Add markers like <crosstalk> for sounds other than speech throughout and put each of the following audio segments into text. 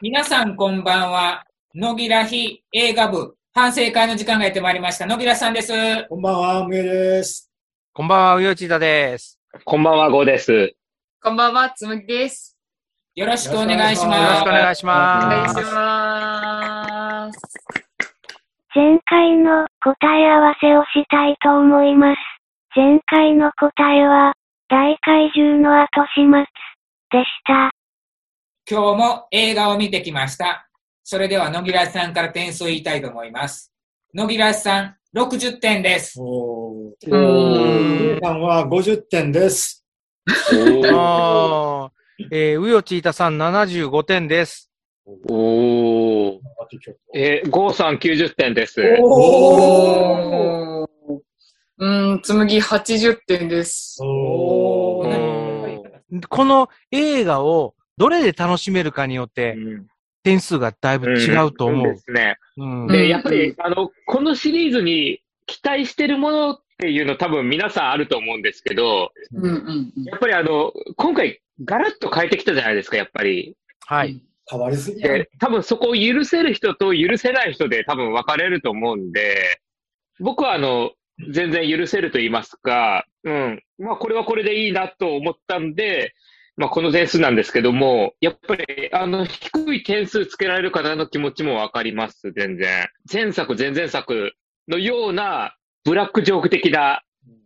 皆さんこんばんは。野木らひ映画部反省会の時間がやってまいりました。野木らさんです。こんばんは、梅です。こんばんは、うよちだです。こんばんは、ゴーです。こんばんは、つむぎです。よろしくお願いしよろますしくお。願いしお願いします。ます。前回の答え合わせをしたいと思います。前回の答えは、大怪獣の後始末でした。今日も映画を見てきました。それでは野木らさんから点数を言いたいと思います。野木らさん、60点です。おー。うん梅さんは50点です。あーえー、うよちいたさん75点です。おー。えー、ゴーさん90点です。おー。おー。うん、つむぎ80点です。おー。うんこの映画をどれで楽しめるかによってうん点数がだいぶ違うと思う。ですね。うんうんで、やっぱり、あの、このシリーズに期待してるものっていうの多分皆さんあると思うんですけど、うんうんうん。やっぱりあの、今回ガラッと変えてきたじゃないですか、やっぱり。はい。変わりすぎやで、多分そこを許せる人と許せない人で多分分かれると思うんで、僕はあの、全然許せると言いますか、うん。まあこれはこれでいいなと思ったんで、まあこの点数なんですけども、やっぱりあの低い点数つけられる方の気持ちも分かります、全然。前作、前々作のようなブラックジョーク的な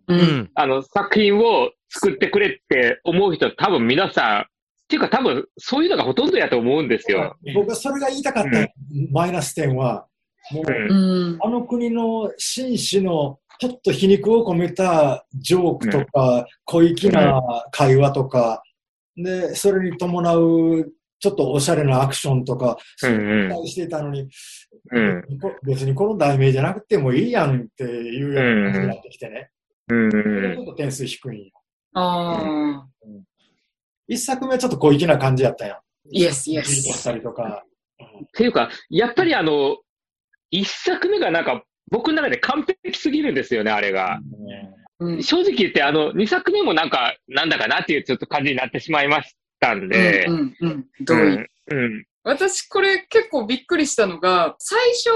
う。うんん。あの作品を作ってくれって思う人多分皆さん、っていうか多分そういうのがほとんどやと思うんですよ。僕はそれが言いたかった、マイナス点は、もう、うんうん。あの国の紳士のちょっと皮肉を込めたジョークとか、小粋な会話とか、で、それに伴うちょっとおしゃれなアクションとか、そういうのを期待していたのに、うん。こ別にこの題名じゃなくてもいいやんっていうような感じになってきてね。うんちょっと点数低いんよ。ああ。一作目はちょっと小粋な感じやったやん。イエスイエじっとしス。たりとか。っていうか、やっぱりあの、一作目がなんか、僕の中で完璧すぎるんですよね、あれが。うん。正直言って、あの、二作目もなんか、なんだかなっていうちょっと感じになってしまいましたんで。うんうんうん。同意。うん。うん。私これ結構びっくりしたのが、最初、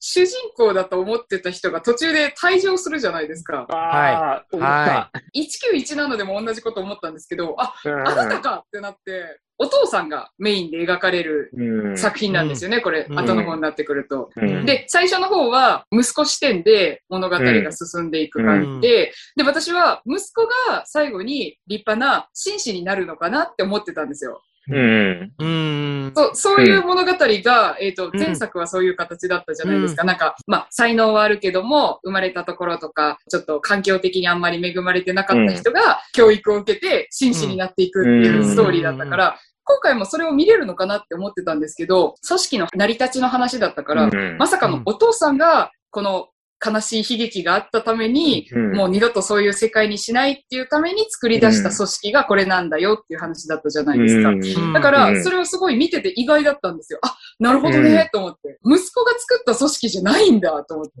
主人公だと思ってた人が途中で退場するじゃないですか。ああ、思った。<laughs> 1917でも同じこと思ったんですけど、あ、うんあなたかってなって、お父さんがメインで描かれるうん。作品なんですよね、これ、うん後の方になってくると。うんで、最初の方は息子視点で物語が進んでいく感じで、で、私は息子が最後に立派な紳士になるのかなって思ってたんですよ。うん。うん。そう、そういう物語が、えっ、と、うん前作はそういう形だったじゃないですか。なんか、まあ、才能はあるけども、生まれたところとか、ちょっと環境的にあんまり恵まれてなかった人が、教育を受けて、紳士になっていくっていうストーリーだったから、今回もそれを見れるのかなって思ってたんですけど、組織の成り立ちの話だったから、うんまさかのお父さんが、この悲しい悲劇があったために、うんもう二度とそういう世界にしないっていうために作り出した組織がこれなんだよっていう話だったじゃないですか。うんだかうら、んそれをすごい見てて意外だったんですよ。あ、なるほどね、と思って。息子が作った組織じゃないんだ、と思って。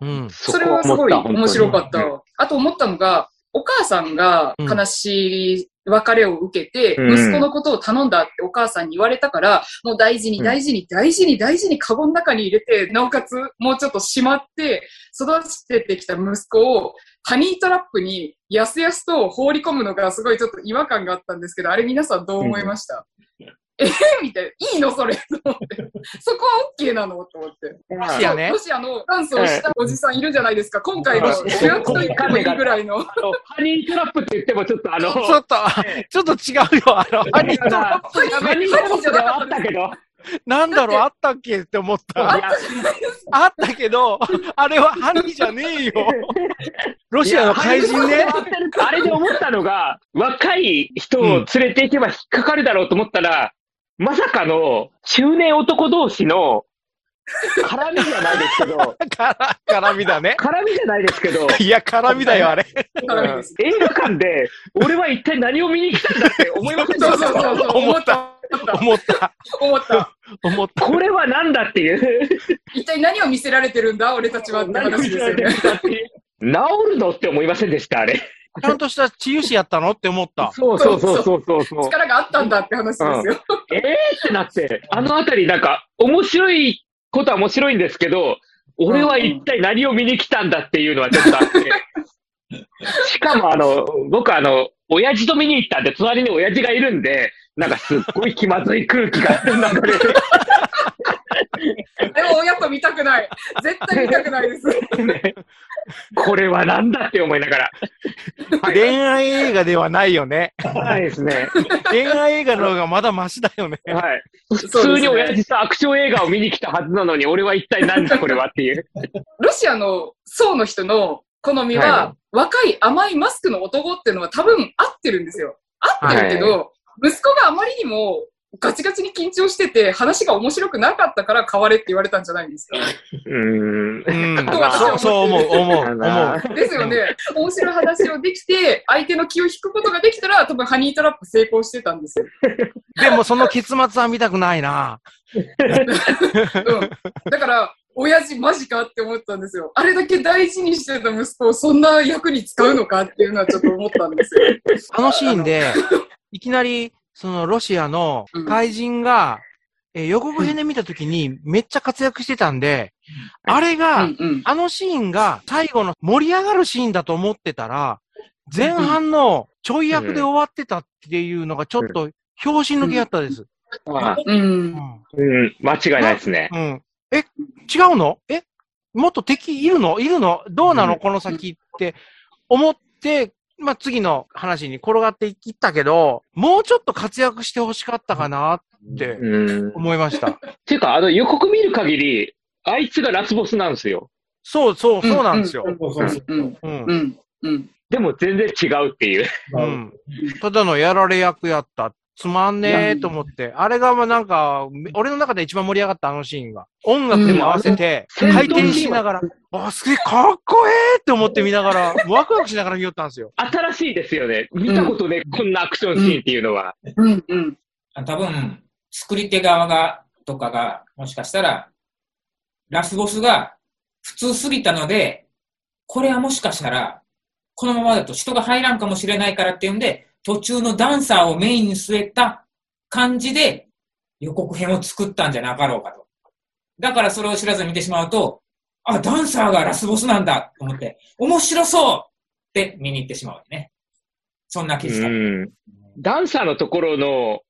うんうん。それはすごい面白かった。あと思ったのが、お母さんが悲しい別れを受けて、うん。息子のことを頼んだってお母さんに言われたから、もう大事に大事に大事に大事にカゴの中に入れて、なおかつもうちょっとしまって、育ててきた息子をハニートラップにやすやすと放り込むのがすごいちょっと違和感があったんですけど、あれ皆さんどう思いました、えみたいな。いいの？それと思って。そこは OK なの？と思って。ロシアねロシアのダンスをしたおじさんいるじゃないですか。今回の主役と言ってもいいぐらいの。ハニートラップって言ってもちょっとあの、ちょっと、ちょっと違うよ。あの、ハニートラップハニートラップではあったけど、なんだろう、あったっけって思った。あったけど、あれはハニーじゃねえよ。ロシアの怪人ね。あれで思ったのが、若い人を連れていけば引っかかるだろうと思ったら、まさかの中年男同士の絡みじゃないですけど、<laughs> から、絡みだね。絡みじゃないですけど、いや、絡みだよ、あれ。映画館で、俺は一体何を見に来たんだって思いませんでした？そうそうそう。思った。思った。思った。思った。これは何だっていう。一体何を見せられてるんだ？俺たちはって何を見話ですよねせられて。るんだっていう治るのって思いませんでした、あれ。ちゃんとした治癒士やったのって思った。<laughs> そうそうそうそうそうそう。力があったんだって話ですよ。えーってなって、あのあたりなんか、面白いことは面白いんですけど、俺は一体何を見に来たんだっていうのはちょっとあって。<laughs> しかもあの、僕あの、親父と見に行ったんで、隣に親父がいるんで、なんかすっごい気まずい空気が流れて <laughs> でも親と見たくない。絶対見たくないです。ね、<laughs> これはなんだって思いながら。<laughs> 恋愛映画ではないよね。ないですね。恋愛映画の方がまだマシだよね。はい。普通に親父とアクション映画を見に来たはずなのに、俺は一体何だこれはっていう。ロシアの層の人の好みは、は若い甘いマスクの男っていうのは多分合ってるんですよ。合ってるけど、息子があまりにもガチガチに緊張してて、話が面白くなかったから変われって言われたんじゃないんですか。うーん。<laughs> そう、そう思う、思う、思あう。ですよね。面白い話をできて、相手の気を引くことができたら、多分ハニートラップ成功してたんですよ。でもその結末は見たくないな。うん。だから、親父マジかって思ったんですよ。あれだけ大事にしてた息子をそんな役に使うのかっていうのはちょっと思ったんですよ。<laughs> あのシーンで、いきなり、そのロシアの怪人が、えー予告編で見たときにめっちゃ活躍してたんで、あれうが、んうん。あのシーンが最後の盛り上がるシーンだと思ってたら、前半のちょい役で終わってたっていうのがちょっと拍子抜けやったです。あう。うんん。うん、間違いないですね。うん。え、違うの？え？もっと敵いるの？いるの？どうなの？うんこの先って思って、まあ、次の話に転がっていったけど、もうちょっと活躍してほしかったかなって思いました。<laughs> ていうか、あの予告見る限り、あいつがラスボスなんですよ。そうそう、そうなんですよ。でも全然違うっていう。うん。ただのやられ役やった。つまんねえと思って。あれがまあなんか、俺の中で一番盛り上がったあのシーンが。音楽に合わせて、うん回転しながら、あ、すげえかっこええって思って見ながら、ワクワクしながら見よったんですよ。新しいですよね。見たことね、こんなアクションシーンっていうのは。うん。うん。多分、作り手側が、とかが、もしかしたら、ラスボスが普通すぎたので、これはもしかしたら、このままだと人が入らんかもしれないからっていうんで、途中のダンサーをメインに据えた感じで予告編を作ったんじゃなかろうかと。だからそれを知らずに見てしまうと、あ、ダンサーがラスボスなんだと思って、面白そうって見に行ってしまうよね。そんな気うした。ん。ダンサーのところの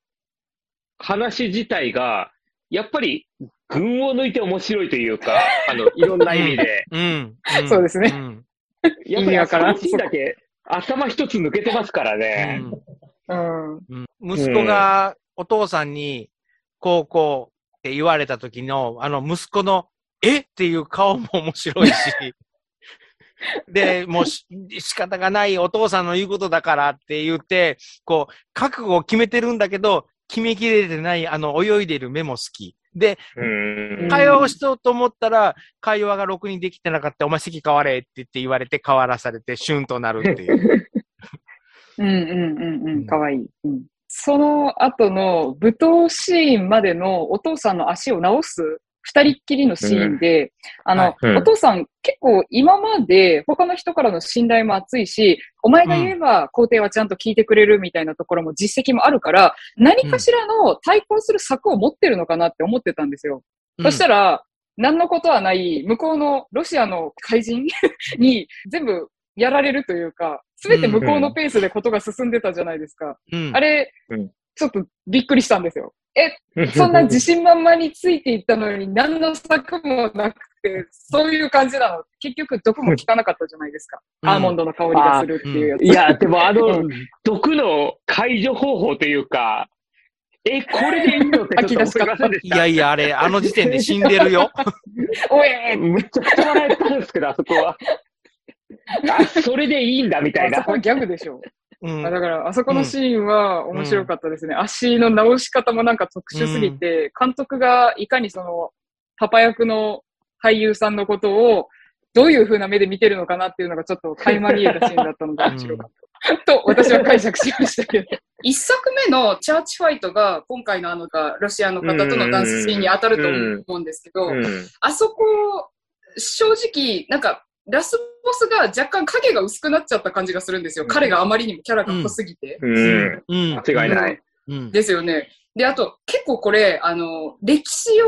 話自体が、やっぱり群を抜いて面白いというか、<laughs> あの、いろんな意味で。うん。んそうですねんやっぱりあだけ頭一つ抜けてますからね。うん。うん息子がお父さんに、こうこうって言われた時の、あの息子の、えっていう顔も面白いし、<laughs> で、もうし仕方がないお父さんの言うことだからって言って、こう、覚悟を決めてるんだけど、決めきれてない、あの、泳いでる目も好き。で、うん。会話をしようと思ったら、会話がろくにできてなかった、お前席変われって言って言われて変わらされて、シュンとなるっていう。<laughs> うんうんうんうん。かわいい。うん。その後の舞踏シーンまでのお父さんの足を直す二人っきりのシーンで、あの、はい。うん。お父さん結構今まで他の人からの信頼も厚いし、お前が言えば皇帝はちゃんと聞いてくれるみたいなところも実績もあるから、何かしらの対抗する策を持ってるのかなって思ってたんですよ。そしたら、何のことはない、向こうのロシアの怪人に全部やられるというか、すべて向こうのペースでことが進んでたじゃないですか。うん、あれうん、ちょっとびっくりしたんですよ。え、<laughs> そんな自信満々についていったのに何の策もなくて、そういう感じなの？結局毒も効かなかったじゃないですか。うんアーモンドの香りがするっていうやつ。いや、でもあのう、毒の解除方法というか、え、これでいいのってちょっと思いませんでした？いやいや、あれ、あの時点で死んでるよ。<laughs> おえーめちゃくちゃ笑えたんですけど、あそこは。あ、それでいいんだみたいなあそこ。はギャグでしょ。うんあだから、あそこのシーンは面白かったですね。足の直し方もなんか特殊すぎて、監督がいかにその、パパ役の俳優さんのことを、どういう風な目で見てるのかなっていうのがちょっと垣間見えたシーンだったので面白かった。と、私は解釈しましたけど。<laughs> 一作目のチャーチファイトが、今回のあの、ロシアの方とのダンスシーンに当たると思うんですけど、うん。あそこ、正直、なんか、ラスボスが若干影が薄くなっちゃった感じがするんですよ。彼があまりにもキャラが濃すぎて。うん。うん。間違いない。うん。ですよね。で、あと、結構これ、あの、歴史を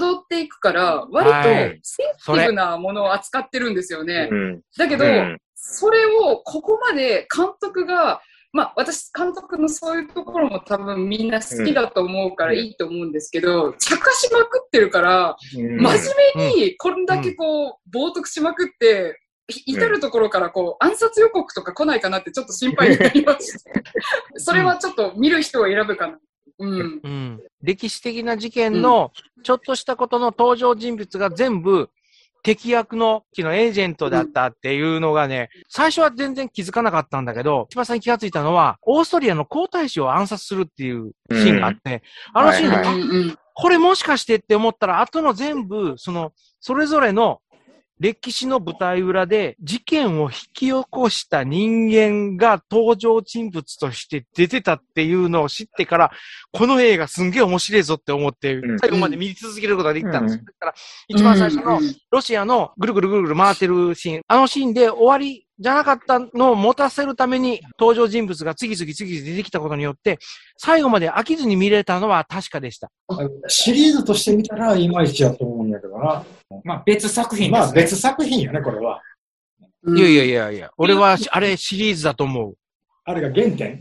辿っていくから、割とはいセンシティブなものを扱ってるんですよね。うん。だけど、うんそれをここまで監督が、まあ私、監督のそういうところも多分みんな好きだと思うからいいと思うんですけど、茶化しまくってるから、うん真面目にこんだけこう、冒涜しまくって、い至るところからこう、暗殺予告とか来ないかなってちょっと心配になりました。それはちょっと見る人を選ぶかな。うん。うん。歴史的な事件のちょっとしたことの登場人物が全部敵役の機のエージェントだったっていうのがね、最初は全然気づかなかったんだけど、一番最近気がついたのは、オーストリアの皇太子を暗殺するっていうシーンがあって、あのシーンで、これもしかしてって思ったら、後の全部、その、それぞれの歴史の舞台裏で事件を引き起こした人間が登場人物として出てたっていうのを知ってから、この映画すんげえ面白いぞって思ってう、ん最後まで見続けることができたんです。うんだから、一番最初のロシアのぐるぐるぐるぐる回ってるシーン、あのシーンで終わりじゃなかったのを持たせるために登場人物が次々次々出てきたことによって、最後まで飽きずに見れたのは確かでした。シリーズとして見たらいまいちやと思うんだけどな。まあ別作品でますあね。別作品よね、これは。うんいやいやいやいや、俺はしあれシリーズだと思う。あれが原点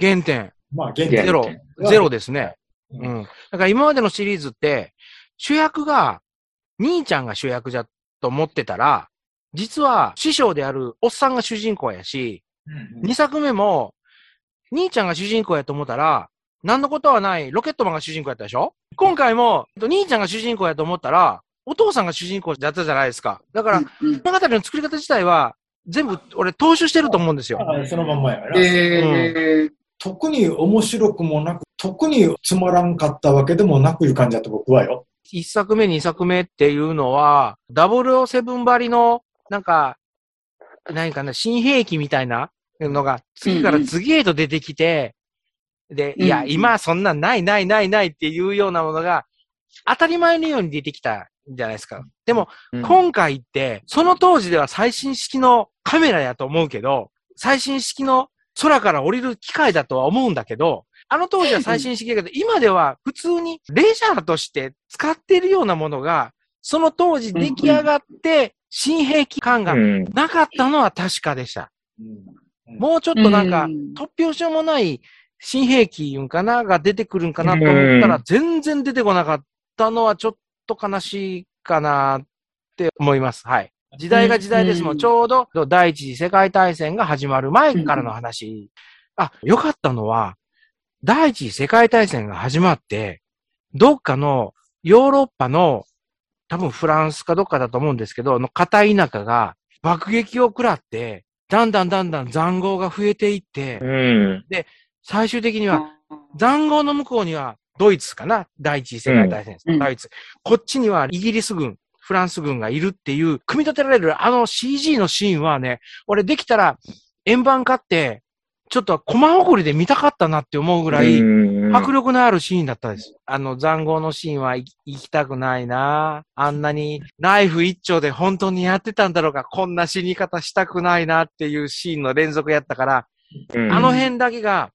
原点。まあ原点。ゼロ。ゼロですね。ううんん。だから今までのシリーズって、主役が、兄ちゃんが主役じゃと思ってたら、実は師匠であるおっさんが主人公やし、うん2作目も、兄ちゃんが主人公やと思ったら、何のことはないロケットマンが主人公やったでしょ？今回も、兄ちゃんが主人公やと思ったら、お父さんが主人公だったじゃないですか。だから、うんうん物語の作り方自体は、全部俺踏襲してると思うんですよ。あそのまんまやな。えー特に面白くもなく、特につまらんかったわけでもなくいう感じだと僕はよ。一作目、二作目っていうのは、007張りの、なんか、何かな、新兵器みたいなのが、次から次へと出てきて、で、いや、うん今そんなんないないないないっていうようなものが、当たり前のように出てきたんじゃないですか。でも、うん今回って、その当時では最新式のカメラやと思うけど、最新式の空から降りる機械だとは思うんだけど、あの当時は最新式だけど、今では普通にレジャーとして使っているようなものが、その当時出来上がって、新兵器感がうん。なかったのは確かでした。うんもうちょっとなんかう、ん突拍子もない新兵器言うんかなが出てくるんかなと思ったらうん、全然出てこなかったのはちょっと悲しいかなって思います。はい。時代が時代ですもん。うんちょうど第一次世界大戦が始まる前からの話。あ、よかったのは、第一次世界大戦が始まって、どっかのヨーロッパの、多分フランスかどっかだと思うんですけど、の片田舎が爆撃を食らって、だんだんだんだん残壕が増えていって、うん。最終的には残壕の向こうにはドイツかな？第一次世界大戦です、うん。ドイツ。こっちにはイギリス軍、フランス軍がいるっていう、組み立てられるあの CG のシーンはね、俺できたら円盤買って、ちょっとコマ送りで見たかったなって思うぐらい、うん。迫力のあるシーンだったです。あの残壕のシーンは行行きたくないな。あんなにナイフ一丁で本当にやってたんだろうか、こんな死に方したくないなっていうシーンの連続やったから、うん。あの辺だけが、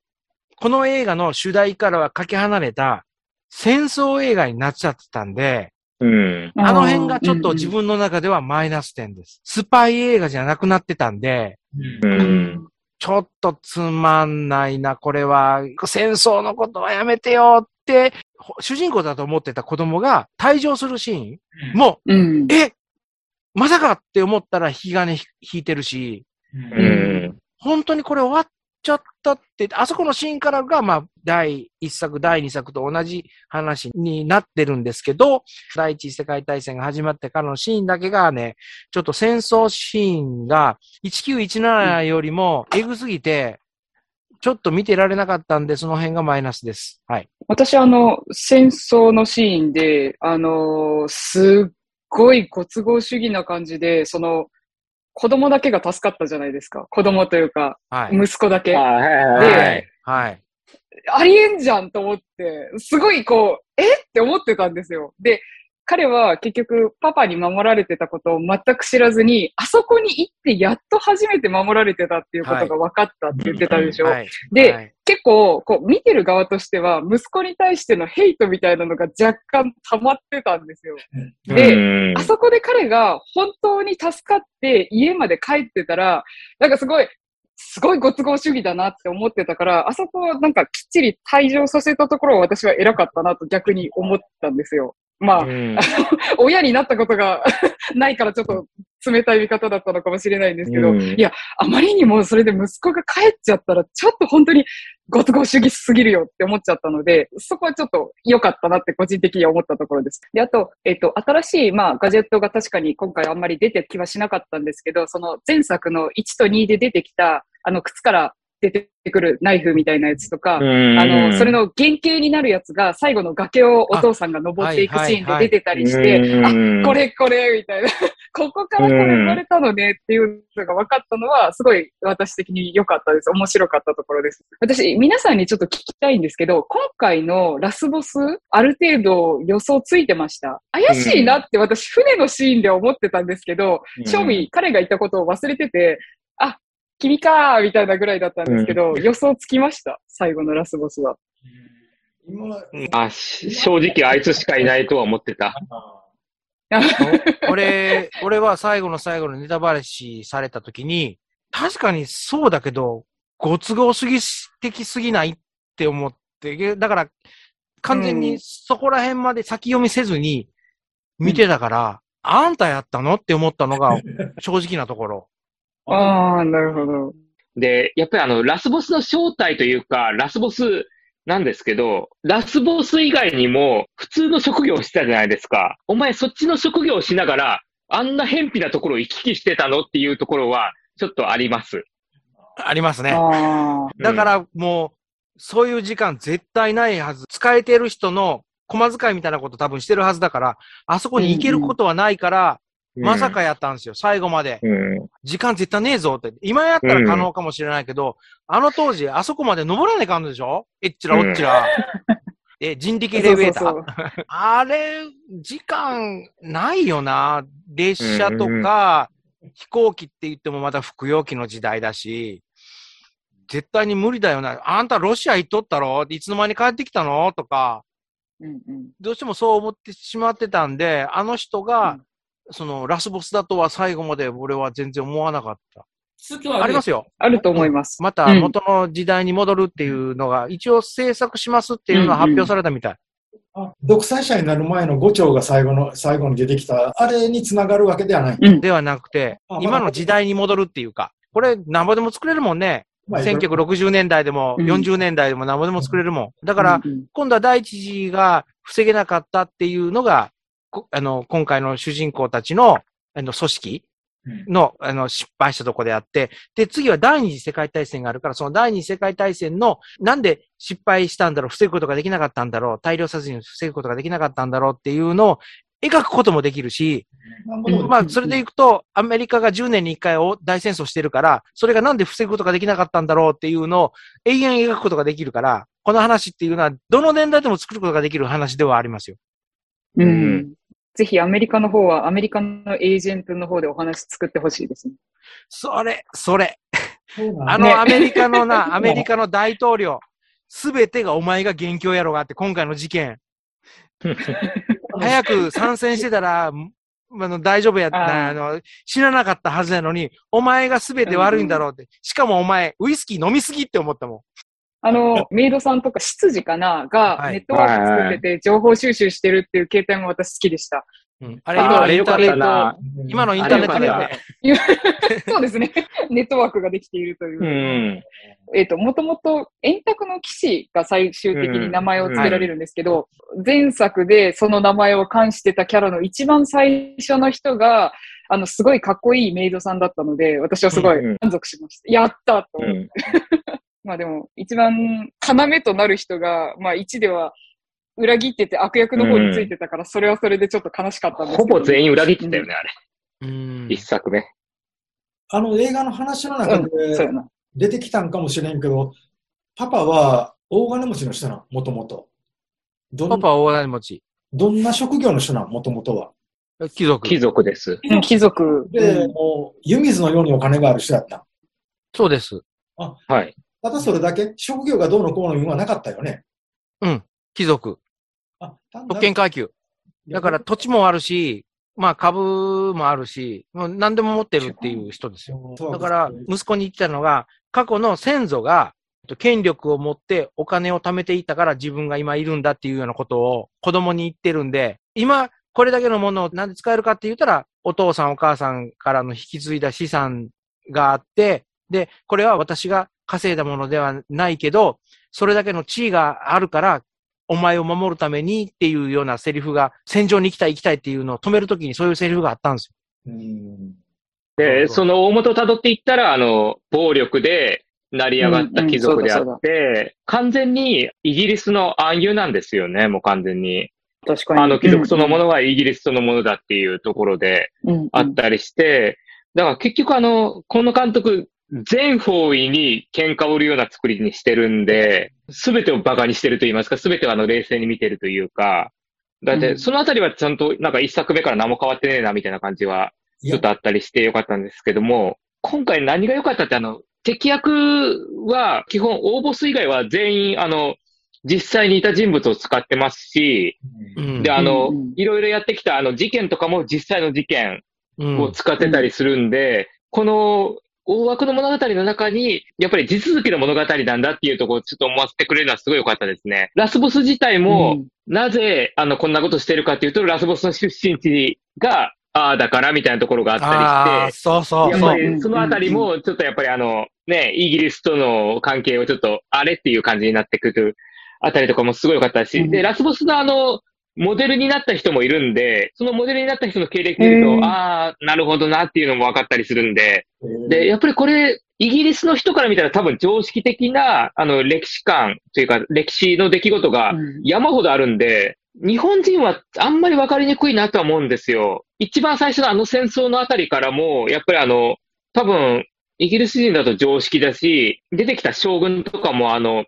この映画の主題からはかけ離れた戦争映画になっちゃってたんで、うん。あの辺がちょっと自分の中ではマイナス点です。スパイ映画じゃなくなってたんで、ううんん。ちょっとつまんないな、これは。戦争のことはやめてよって、ほ主人公だと思ってた子供が退場するシーンも、うん。えまさかって思ったら引き金引いてるし、うん。本当にこれ終わっちゃったって、あそこのシーンからが、まあ、第1作、第2作と同じ話になってるんですけど、第一次世界大戦が始まってからのシーンだけがね、ちょっと戦争シーンが1917よりもエグすぎて、ちょっと見てられなかったんで、その辺がマイナスです。はい。私、あの、戦争のシーンで、あの、すっごいご都合主義な感じで、その、子供だけが助かったじゃないですか。子供というか、はい。息子だけ。はい。ありえんじゃんと思って、すごいこう、え？って思ってたんですよ。で、彼は結局パパに守られてたことを全く知らずに、あそこに行ってやっと初めて守られてたっていうことが分かったって言ってたでしょ。はい。で、はい結構、こう、見てる側としては、息子に対してのヘイトみたいなのが若干溜まってたんですよ。でうんあそこで彼が本当に助かって家まで帰ってたら、なんかすごい、すごいご都合主義だなって思ってたから、あそこはなんかきっちり退場させたところは私は偉かったなと逆に思ったんですよ。まあ、うん <laughs> 親になったことが <laughs> ないからちょっと冷たい見方だったのかもしれないんですけど、うんいや、あまりにもそれで息子が帰っちゃったら、ちょっと本当にご都合主義すぎるよって思っちゃったので、そこはちょっと良かったなって個人的には思ったところです。で、あと、えっ、と、新しい、まあ、ガジェットが確かに今回あんまり出てきはしなかったんですけど、その前作の1と2で出てきた、あの、靴から出てくるナイフみたいなやつとか、あの、それの原型になるやつが最後の崖をお父さんが登っていくシーンで出てたりして、あ、これこれみたいな、<laughs> ここからこれ生まれたのねっていうのが分かったのは、すごい私的に良かったです。面白かったところです。私、皆さんにちょっと聞きたいんですけど、今回のラスボス、ある程度予想ついてました。怪しいなって私、船のシーンで思ってたんですけど、正味彼が言ったことを忘れてて、あ、君かーみたいなぐらいだったんですけど、予想つきました？最後のラスボスは。今、あ、し正直あいつしかいないとは思ってた。俺、俺は最後の最後のネタバレしされた時に、確かにそうだけど、ご都合主義的すぎないって思って、だから、完全にそこら辺まで先読みせずに見てたから、あんたやったの？って思ったのが正直なところ。ああ、なるほど。で、やっぱりあの、ラスボスの正体というか、ラスボスなんですけど、ラスボス以外にも普通の職業をしてたじゃないですか。お前そっちの職業をしながら、あんな偏僻なところを行き来してたのっていうところは、ちょっとあります。ありますね。だからもう、そういう時間絶対ないはず。使えてる人の駒遣いみたいなこと多分してるはずだから、あそこに行けることはないから、まさかやったんですよ、最後まで。うん。時間絶対ねえぞって。今やったら可能かもしれないけど、あの当時、あそこまで登らないかんのでしょ？えっちらおっちら。え、人力エレベーター。そうそうそうあれ、時間ないよな。列車とか、飛行機って言ってもまだ服用機の時代だし、絶対に無理だよな。あんたロシア行っとったろ？いつの間に帰ってきたの？とか、うんうんどうしてもそう思ってしまってたんで、あの人が、うんそのラスボスだとは最後まで俺は全然思わなかった。続きはありますよ。あると思います。また元の時代に戻るっていうのが、一応制作しますっていうのは発表されたみたい。あ独裁者になる前の五丁が最後の、最後に出てきた、あれにつながるわけではない。うん。ではなくてあ、今の時代に戻るっていうか、これ、なんぼでも作れるもんね。まあ1960年代でも、うん40年代でもなんぼでも作れるもん。だから、今度は第一次が防げなかったっていうのが、こあの、今回の主人公たちの、あの、組織の、あの、失敗したとこであって、で、次は第二次世界大戦があるから、その第二次世界大戦の、なんで失敗したんだろう、防ぐことができなかったんだろう、大量殺人を防ぐことができなかったんだろうっていうのを描くこともできるし、うんまあ、それでいくと、アメリカが10年に1回を大戦争してるから、それがなんで防ぐことができなかったんだろうっていうのを永遠描くことができるから、この話っていうのは、どの年代でも作ることができる話ではありますよ。うん。ぜひアメリカの方は、アメリカのエージェントの方でお話作ってほしいですね。それ、それ。あの、ねアメリカのな、<laughs> アメリカの大統領、すべてがお前が元凶やろがあって、今回の事件。<laughs> 早く参戦してたら、んあの、大丈夫やった、ああの、死ななかったはずなのに、お前がすべて悪いんだろうって。しかもお前、ウイスキー飲みすぎって思ったもん。あの、メイドさんとか執事かな？がはいネットワーク作ってて情報収集してるっていう携帯も私好きでした。うん、あれ、あ今のインターネット。今のインターネットだよあれね。<laughs> そうですね。ネットワークができているという。うん。えっ、と、もともと円卓の騎士が最終的に名前を付けられるんですけど、前作でその名前を冠してたキャラの一番最初の人が、あの、すごいかっこいいメイドさんだったので、私はすごいうんうん満足しました。やったと思って。うん。まあでも、一番要となる人が、まあ1では裏切ってて悪役の方についてたから、それはそれでちょっと悲しかったんですけど。ほぼ全員裏切ってたよね、あれ。うん一作目。あの映画の話のうん、中で。出てきたんかもしれんけど、パパは大金持ちの人なの、もともと。パパは大金持ち。どんな職業の人なんもともとは。貴族。貴族です。うん貴族。で、もう、湯水のようにお金がある人だった。そうです。はい。ただそれだけ職業がどうのこうの言うのはなかったよね。貴族。あ、単特権階級。だから土地もあるし、まあ株もあるし、もう何でも持ってるっていう人ですよ。だから、息子に言ってたのが、過去の先祖が、権力を持ってお金を貯めていたから自分が今いるんだっていうようなことを子供に言ってるんで、今これだけのものをなんで使えるかって言ったら、お父さんお母さんからの引き継いだ資産があって、で、これは私が稼いだものではないけど、それだけの地位があるから、お前を守るためにっていうようなセリフが、戦場に行きたい行きたいっていうのを止めるときにそういうセリフがあったんですよ。うん。で、その大元を辿っていったら、あの、暴力で成り上がった貴族であうんうんって、完全にイギリスの暗喩なんですよね、もう完全に。確かに。あの貴族そのものがイギリスそのものだっていうところでうんあったりして、だから結局あの、この監督、全方位に喧嘩を売るような作りにしてるんで、すべてを馬鹿にしてると言いますか、すべてをあの冷静に見てるというか、だって、うん。そのあたりはちゃんと、なんか一作目から何も変わってねえな、みたいな感じは、ちょっとあったりしてよかったんですけども、今回何が良かったって、あの、敵役は、基本、応募ス以外は全員、あの、実際にいた人物を使ってますし、うん。で、あのいろいろやってきた、あの、事件とかも実際の事件うん。を使ってたりするんで、この、大枠の物語の中に、やっぱり地続きの物語なんだっていうところをちょっと思わせてくれるのはすごい良かったですね。ラスボス自体も、なぜ、あの、こんなことしてるかっていうと、ラスボスの出身地が、ああだからみたいなところがあったりして、そうそうやっぱ。りそのあたりも、ちょっとやっぱりあの、ね、イギリスとの関係をちょっと、あれっていう感じになってくるあたりとかもすごい良かったし、うんで、ラスボスのあの、モデルになった人もいるんで、そのモデルになった人の経歴見るへーと、ああ、なるほどなっていうのも分かったりするんで、で、やっぱりこれ、イギリスの人から見たら多分常識的な、あの、歴史観というか、歴史の出来事がうん。山ほどあるんで、日本人はあんまり分かりにくいなとは思うんですよ。一番最初のあの戦争のあたりからも、やっぱりあの、多分、イギリス人だと常識だし、出てきた将軍とかもあの、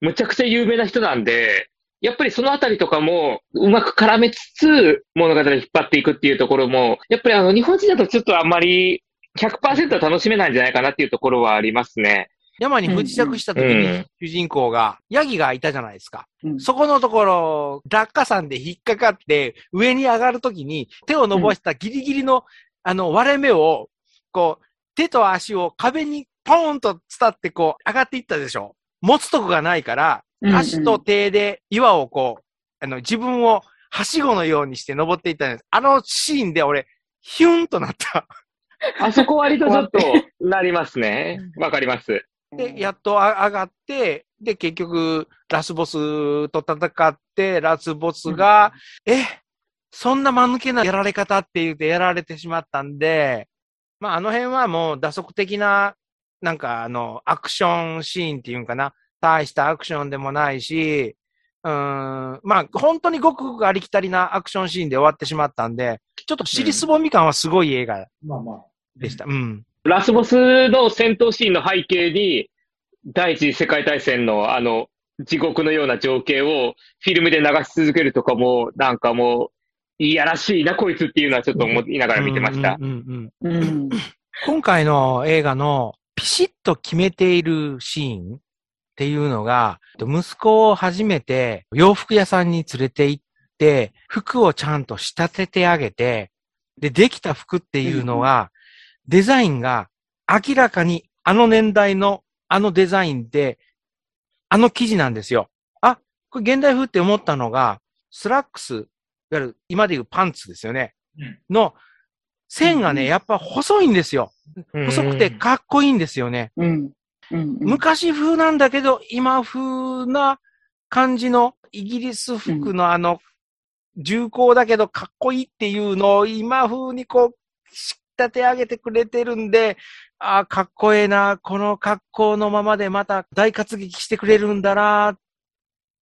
むちゃくちゃ有名な人なんで、やっぱりそのあたりとかもうまく絡めつつ物語を引っ張っていくっていうところも、やっぱりあの日本人だとちょっとあんまり100%は楽しめないんじゃないかなっていうところはありますね。山に不時着した時にうん主人公が、ヤギがいたじゃないですか。うんそこのところ、落下山で引っかかって、上に上がるときに、手を伸ばしたギリギリの、あの、割れ目を、こう、手と足を壁にポーンと伝って、こう、上がっていったでしょ。持つとこがないから、足と手で岩をこう、あの、自分をはしごのようにして登っていったんです。あのシーンで俺、ヒュンとなった。<laughs> あそこ割とちょっと <laughs> なりますね。わかります。で、やっとあ上がって、で、結局、ラスボスと戦って、ラスボスが、え、そんな間抜けなやられ方って言ってやられてしまったんで、まあ、あの辺はもう打足的な、なんかあの、アクションシーンっていうんかな。大したアクションでもないし、うーん、まあ、本当にごくごくありきたりなアクションシーンで終わってしまったんで、ちょっと尻すぼみ感はすごい映画まあまあ。でした。うん。ラスボスの戦闘シーンの背景に、第一次世界大戦のあの、地獄のような情景をフィルムで流し続けるとかも、なんかもう、いやらしいな、こいつっていうのはちょっと思いながら見てました。うんうんうんうん。今回の映画のピシッと決めているシーンっていうのが、息子を初めて洋服屋さんに連れて行って、服をちゃんと仕立ててあげて、で、できた服っていうのが、デザインが明らかにあの年代のあのデザインで、あの生地なんですよ。あ、これ現代風って思ったのが、スラックス、いわゆる今でいうパンツですよね。の線がね、やっぱ細いんですよ。細くてかっこいいんですよね。うん。うん。昔風なんだけど、今風な感じのイギリス服のあの、重厚だけどかっこいいっていうのを今風にこう、仕立て上げてくれてるんで、ああ、かっこええな、この格好のままでまた大活劇してくれるんだなっ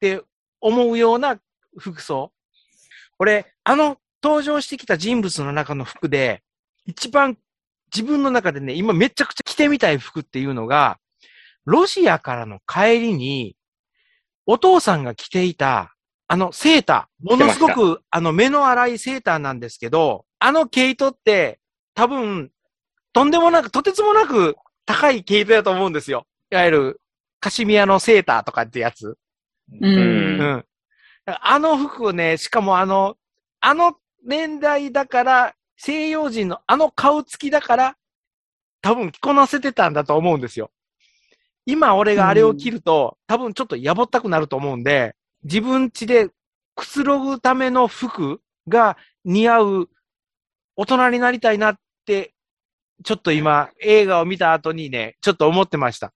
て思うような服装。俺、あの登場してきた人物の中の服で、一番自分の中でね、今めちゃくちゃ着てみたい服っていうのが、ロシアからの帰りに、お父さんが着ていたあの、セーター。ものすごく、あの、目の粗いセーターなんですけど、あの毛糸って、多分、とんでもなく、とてつもなく高い毛糸だと思うんですよ。いわゆる、カシミヤのセーターとかってやつ。う。うんんうん。あの服をね、しかもあの、あの年代だから、西洋人のあの顔つきだから、多分着こなせてたんだと思うんですよ。今俺があれを着ると、多分ちょっとやぼったくなると思うんで、自分家でくつろぐための服が似合う大人になりたいなって、ちょっと今映画を見た後にね、ちょっと思ってました。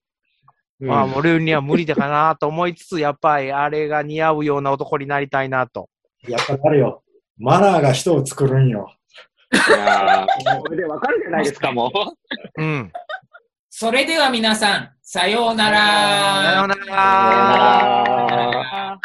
まあ、もう俺には無理だかなと思いつつ、やっぱりあれが似合うような男になりたいなと。やっぱなるよ。マナーが人を作るんよ。いやーこれでわかるじゃないですか、もう。うん。それでは皆さん、さようなら。なさようなら。ら